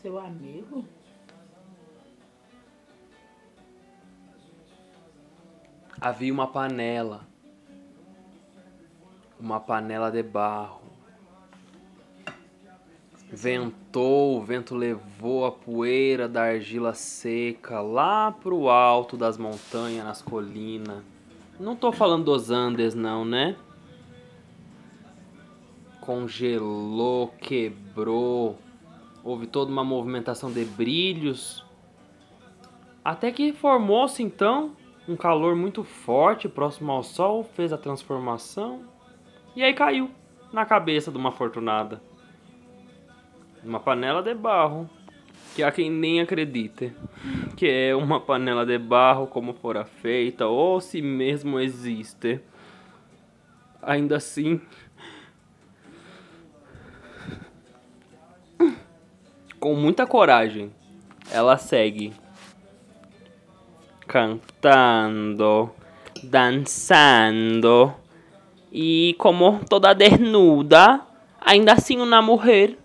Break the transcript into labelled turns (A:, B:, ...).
A: Seu amigo?
B: Havia uma panela. Uma panela de barro. Ventou, o vento levou a poeira da argila seca lá pro alto das montanhas, nas colinas. Não tô falando dos Andes, não, né? Congelou, quebrou, houve toda uma movimentação de brilhos. Até que formou-se então um calor muito forte próximo ao sol, fez a transformação e aí caiu na cabeça de uma afortunada. Uma panela de barro, que há quem nem acredite que é uma panela de barro como fora feita ou se mesmo existe. Ainda assim, com muita coragem, ela segue cantando, dançando e como toda desnuda, ainda assim uma mulher